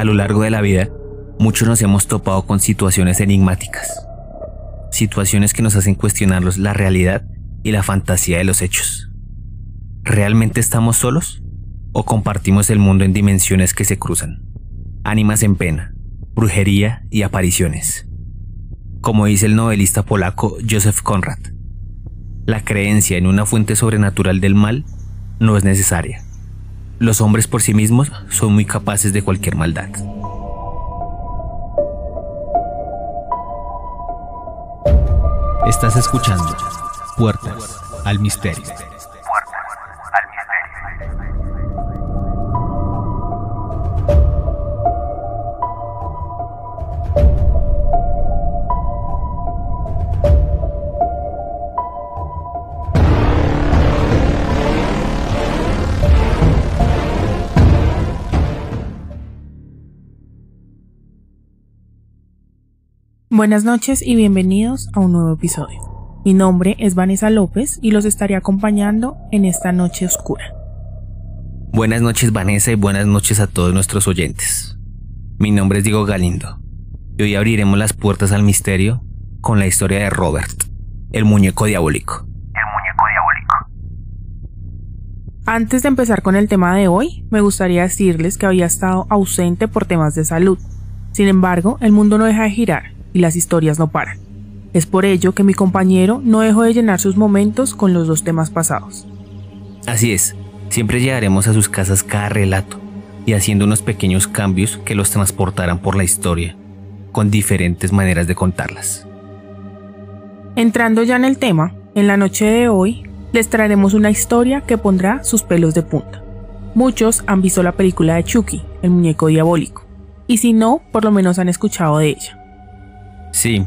A lo largo de la vida, muchos nos hemos topado con situaciones enigmáticas, situaciones que nos hacen cuestionarlos la realidad y la fantasía de los hechos. ¿Realmente estamos solos? ¿O compartimos el mundo en dimensiones que se cruzan? Ánimas en pena, brujería y apariciones. Como dice el novelista polaco Joseph Conrad, la creencia en una fuente sobrenatural del mal no es necesaria. Los hombres por sí mismos son muy capaces de cualquier maldad. Estás escuchando Puertas al Misterio. Buenas noches y bienvenidos a un nuevo episodio. Mi nombre es Vanessa López y los estaré acompañando en esta noche oscura. Buenas noches Vanessa y buenas noches a todos nuestros oyentes. Mi nombre es Diego Galindo y hoy abriremos las puertas al misterio con la historia de Robert, el muñeco diabólico. El muñeco diabólico. Antes de empezar con el tema de hoy, me gustaría decirles que había estado ausente por temas de salud. Sin embargo, el mundo no deja de girar y las historias no paran. Es por ello que mi compañero no dejó de llenar sus momentos con los dos temas pasados. Así es, siempre llegaremos a sus casas cada relato y haciendo unos pequeños cambios que los transportarán por la historia, con diferentes maneras de contarlas. Entrando ya en el tema, en la noche de hoy les traeremos una historia que pondrá sus pelos de punta. Muchos han visto la película de Chucky, el muñeco diabólico, y si no, por lo menos han escuchado de ella. Sí,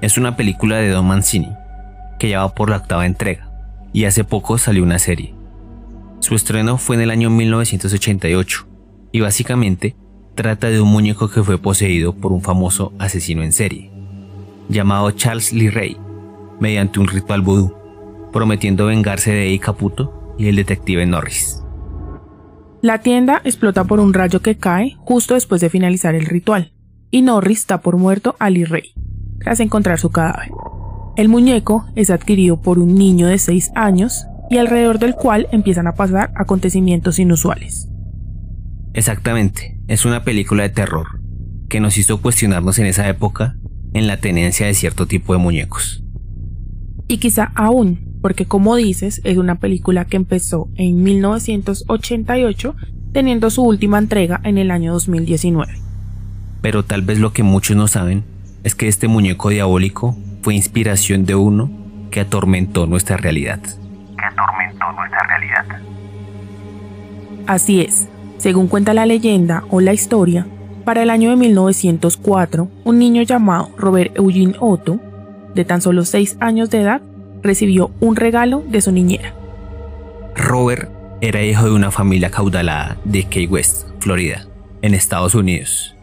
es una película de Don Mancini, que ya va por la octava entrega, y hace poco salió una serie. Su estreno fue en el año 1988, y básicamente trata de un muñeco que fue poseído por un famoso asesino en serie, llamado Charles Lee Ray, mediante un ritual vudú, prometiendo vengarse de Eddie Caputo y el detective Norris. La tienda explota por un rayo que cae justo después de finalizar el ritual, y Norris está por muerto a Lee Ray tras encontrar su cadáver. El muñeco es adquirido por un niño de 6 años y alrededor del cual empiezan a pasar acontecimientos inusuales. Exactamente, es una película de terror que nos hizo cuestionarnos en esa época en la tenencia de cierto tipo de muñecos. Y quizá aún, porque como dices, es una película que empezó en 1988 teniendo su última entrega en el año 2019. Pero tal vez lo que muchos no saben es que este muñeco diabólico fue inspiración de uno que atormentó nuestra realidad. Que atormentó nuestra realidad. Así es, según cuenta la leyenda o la historia, para el año de 1904, un niño llamado Robert Eugene Otto, de tan solo 6 años de edad, recibió un regalo de su niñera. Robert era hijo de una familia caudalada de Key West, Florida, en Estados Unidos,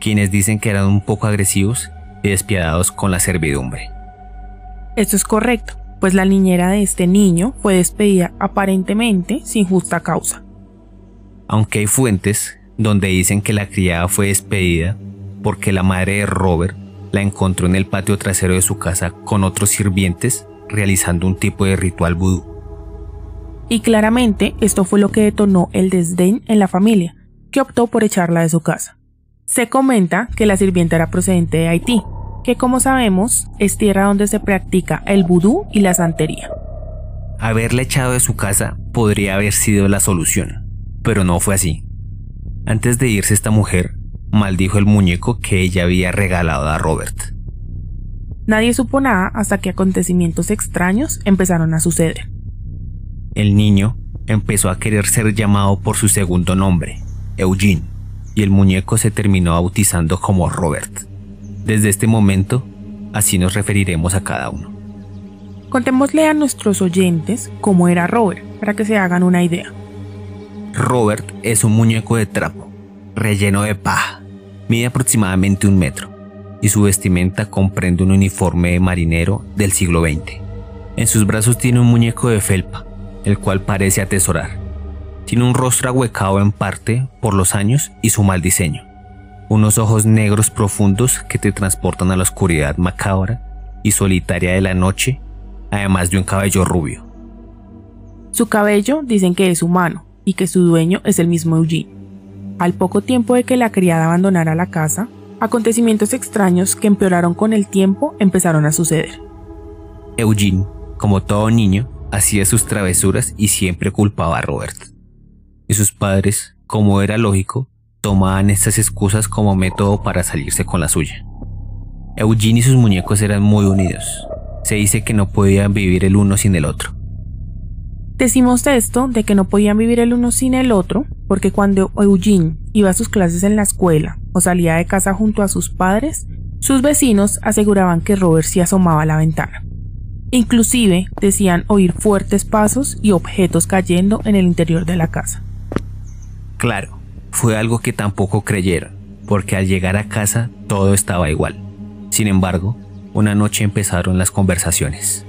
quienes dicen que eran un poco agresivos y despiadados con la servidumbre. Esto es correcto, pues la niñera de este niño fue despedida aparentemente sin justa causa. Aunque hay fuentes donde dicen que la criada fue despedida porque la madre de Robert la encontró en el patio trasero de su casa con otros sirvientes realizando un tipo de ritual vudú. Y claramente esto fue lo que detonó el desdén en la familia, que optó por echarla de su casa. Se comenta que la sirvienta era procedente de Haití, que como sabemos es tierra donde se practica el vudú y la santería. Haberla echado de su casa podría haber sido la solución, pero no fue así. Antes de irse esta mujer, maldijo el muñeco que ella había regalado a Robert. Nadie supo nada hasta que acontecimientos extraños empezaron a suceder. El niño empezó a querer ser llamado por su segundo nombre, Eugene y el muñeco se terminó bautizando como Robert. Desde este momento, así nos referiremos a cada uno. Contémosle a nuestros oyentes cómo era Robert, para que se hagan una idea. Robert es un muñeco de trapo, relleno de paja, mide aproximadamente un metro, y su vestimenta comprende un uniforme de marinero del siglo XX, En sus brazos tiene un muñeco de felpa, el cual parece atesorar. Tiene un rostro ahuecado en parte por los años y su mal diseño. Unos ojos negros profundos que te transportan a la oscuridad macabra y solitaria de la noche, además de un cabello rubio. Su cabello dicen que es humano y que su dueño es el mismo Eugene. Al poco tiempo de que la criada abandonara la casa, acontecimientos extraños que empeoraron con el tiempo empezaron a suceder. Eugene, como todo niño, hacía sus travesuras y siempre culpaba a Robert. Y sus padres, como era lógico, tomaban estas excusas como método para salirse con la suya. Eugene y sus muñecos eran muy unidos. Se dice que no podían vivir el uno sin el otro. Decimos esto de que no podían vivir el uno sin el otro porque cuando Eugene iba a sus clases en la escuela o salía de casa junto a sus padres, sus vecinos aseguraban que Robert se asomaba a la ventana. Inclusive decían oír fuertes pasos y objetos cayendo en el interior de la casa. Claro, fue algo que tampoco creyeron, porque al llegar a casa todo estaba igual. Sin embargo, una noche empezaron las conversaciones.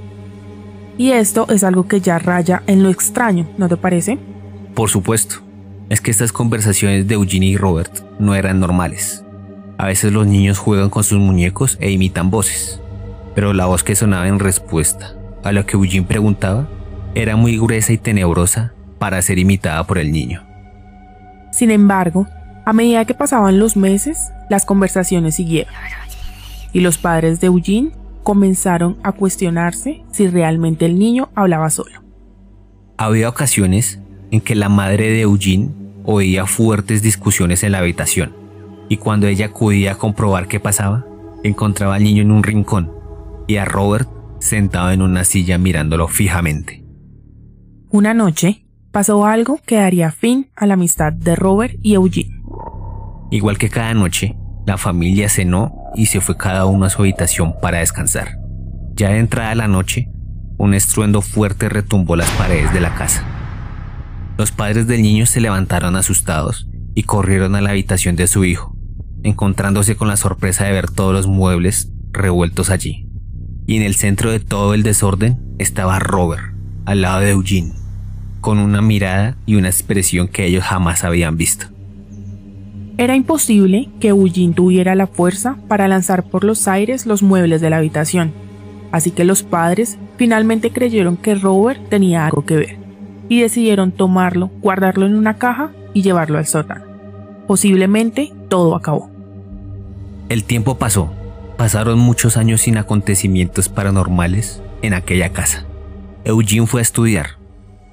Y esto es algo que ya raya en lo extraño, ¿no te parece? Por supuesto. Es que estas conversaciones de Eugenie y Robert no eran normales. A veces los niños juegan con sus muñecos e imitan voces, pero la voz que sonaba en respuesta a lo que Eugene preguntaba era muy gruesa y tenebrosa para ser imitada por el niño. Sin embargo, a medida que pasaban los meses, las conversaciones siguieron. Y los padres de Eugene comenzaron a cuestionarse si realmente el niño hablaba solo. Había ocasiones en que la madre de Eugene oía fuertes discusiones en la habitación, y cuando ella acudía a comprobar qué pasaba, encontraba al niño en un rincón y a Robert sentado en una silla mirándolo fijamente. Una noche pasó algo que daría fin a la amistad de Robert y Eugene. Igual que cada noche, la familia cenó y se fue cada uno a su habitación para descansar. Ya de entrada la noche, un estruendo fuerte retumbó las paredes de la casa. Los padres del niño se levantaron asustados y corrieron a la habitación de su hijo, encontrándose con la sorpresa de ver todos los muebles revueltos allí. Y en el centro de todo el desorden estaba Robert, al lado de Eugene, con una mirada y una expresión que ellos jamás habían visto. Era imposible que Eugene tuviera la fuerza para lanzar por los aires los muebles de la habitación, así que los padres finalmente creyeron que Robert tenía algo que ver y decidieron tomarlo, guardarlo en una caja y llevarlo al sótano. Posiblemente todo acabó. El tiempo pasó. Pasaron muchos años sin acontecimientos paranormales en aquella casa. Eugene fue a estudiar,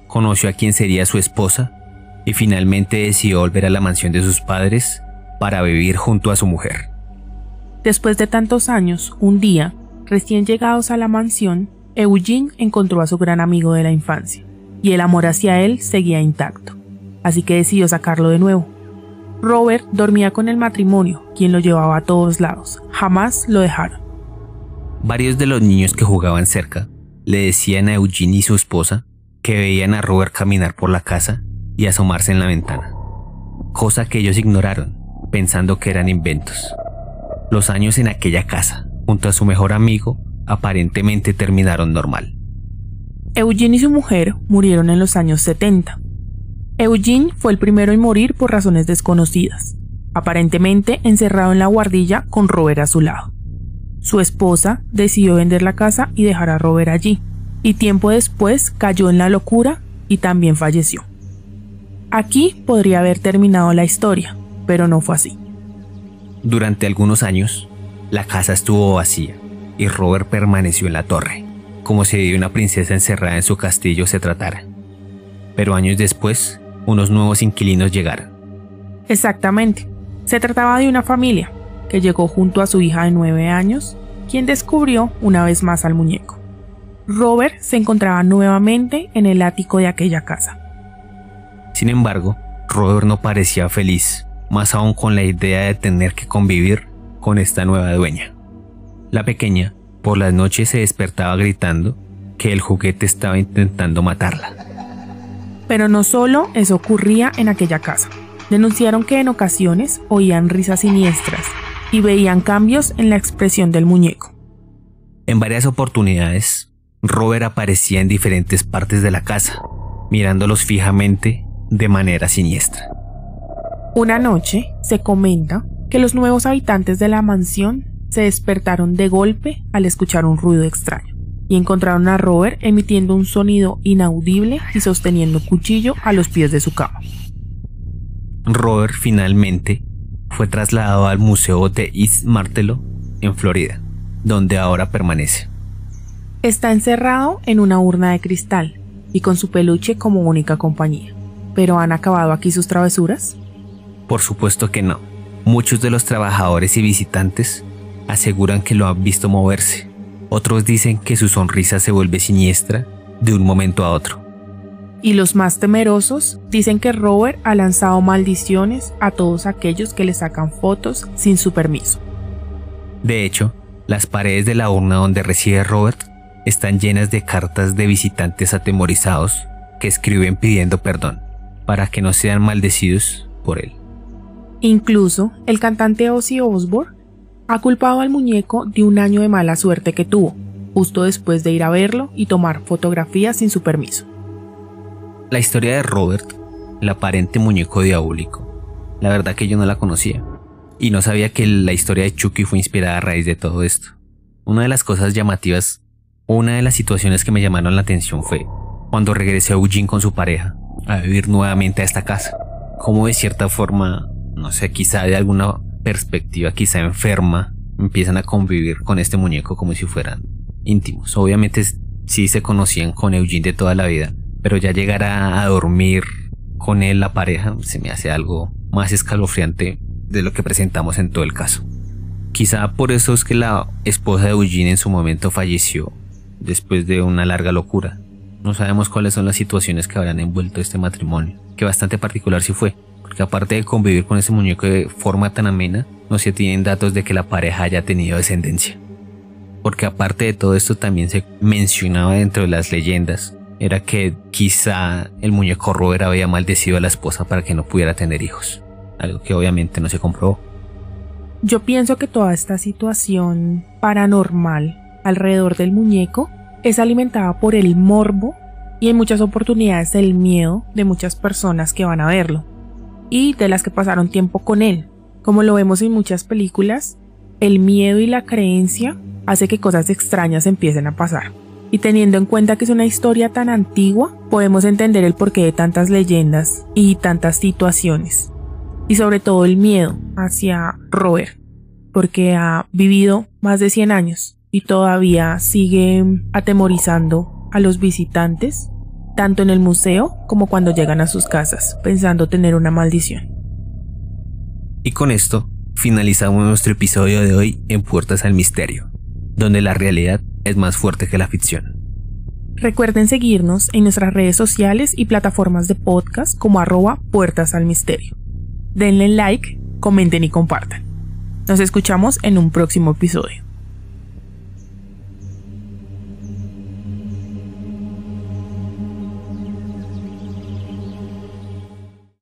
conoció a quien sería su esposa y finalmente decidió volver a la mansión de sus padres para vivir junto a su mujer. Después de tantos años, un día, recién llegados a la mansión, Eugene encontró a su gran amigo de la infancia, y el amor hacia él seguía intacto, así que decidió sacarlo de nuevo. Robert dormía con el matrimonio, quien lo llevaba a todos lados, jamás lo dejaron. Varios de los niños que jugaban cerca le decían a Eugene y su esposa que veían a Robert caminar por la casa y asomarse en la ventana, cosa que ellos ignoraron, pensando que eran inventos. Los años en aquella casa, junto a su mejor amigo, aparentemente terminaron normal. Eugene y su mujer murieron en los años 70. Eugene fue el primero en morir por razones desconocidas, aparentemente encerrado en la guardilla con Robert a su lado. Su esposa decidió vender la casa y dejar a Robert allí, y tiempo después cayó en la locura y también falleció. Aquí podría haber terminado la historia, pero no fue así. Durante algunos años, la casa estuvo vacía y Robert permaneció en la torre, como si de una princesa encerrada en su castillo se tratara. Pero años después, unos nuevos inquilinos llegaron. Exactamente. Se trataba de una familia que llegó junto a su hija de nueve años, quien descubrió una vez más al muñeco. Robert se encontraba nuevamente en el ático de aquella casa. Sin embargo, Robert no parecía feliz, más aún con la idea de tener que convivir con esta nueva dueña. La pequeña, por las noches se despertaba gritando que el juguete estaba intentando matarla. Pero no solo eso ocurría en aquella casa. Denunciaron que en ocasiones oían risas siniestras y veían cambios en la expresión del muñeco. En varias oportunidades, Robert aparecía en diferentes partes de la casa, mirándolos fijamente de manera siniestra. Una noche se comenta que los nuevos habitantes de la mansión se despertaron de golpe al escuchar un ruido extraño y encontraron a Robert emitiendo un sonido inaudible y sosteniendo cuchillo a los pies de su cama. Robert finalmente fue trasladado al Museo de East Martello en Florida, donde ahora permanece. Está encerrado en una urna de cristal y con su peluche como única compañía. ¿Pero han acabado aquí sus travesuras? Por supuesto que no. Muchos de los trabajadores y visitantes aseguran que lo han visto moverse. Otros dicen que su sonrisa se vuelve siniestra de un momento a otro. Y los más temerosos dicen que Robert ha lanzado maldiciones a todos aquellos que le sacan fotos sin su permiso. De hecho, las paredes de la urna donde reside Robert están llenas de cartas de visitantes atemorizados que escriben pidiendo perdón para que no sean maldecidos por él. Incluso el cantante Ozzy Osbourne ha culpado al muñeco de un año de mala suerte que tuvo, justo después de ir a verlo y tomar fotografías sin su permiso. La historia de Robert, el aparente muñeco diabólico, la verdad que yo no la conocía y no sabía que la historia de Chucky fue inspirada a raíz de todo esto. Una de las cosas llamativas, una de las situaciones que me llamaron la atención fue cuando regresó Eugene con su pareja a vivir nuevamente a esta casa. Como de cierta forma, no sé, quizá de alguna perspectiva, quizá enferma, empiezan a convivir con este muñeco como si fueran íntimos. Obviamente sí se conocían con Eugene de toda la vida, pero ya llegar a, a dormir con él la pareja se me hace algo más escalofriante de lo que presentamos en todo el caso. Quizá por eso es que la esposa de Eugene en su momento falleció después de una larga locura. No sabemos cuáles son las situaciones que habrán envuelto este matrimonio, que bastante particular sí fue, porque aparte de convivir con ese muñeco de forma tan amena, no se tienen datos de que la pareja haya tenido descendencia. Porque aparte de todo esto también se mencionaba dentro de las leyendas, era que quizá el muñeco Robert había maldecido a la esposa para que no pudiera tener hijos algo que obviamente no se comprobó. Yo pienso que toda esta situación paranormal alrededor del muñeco es alimentada por el morbo y en muchas oportunidades el miedo de muchas personas que van a verlo y de las que pasaron tiempo con él. Como lo vemos en muchas películas, el miedo y la creencia hace que cosas extrañas empiecen a pasar. Y teniendo en cuenta que es una historia tan antigua, podemos entender el porqué de tantas leyendas y tantas situaciones y sobre todo el miedo hacia Robert, porque ha vivido más de 100 años y todavía sigue atemorizando a los visitantes, tanto en el museo como cuando llegan a sus casas, pensando tener una maldición. Y con esto finalizamos nuestro episodio de hoy en Puertas al Misterio, donde la realidad es más fuerte que la ficción. Recuerden seguirnos en nuestras redes sociales y plataformas de podcast como arroba Puertas al Misterio denle like, comenten y compartan. Nos escuchamos en un próximo episodio.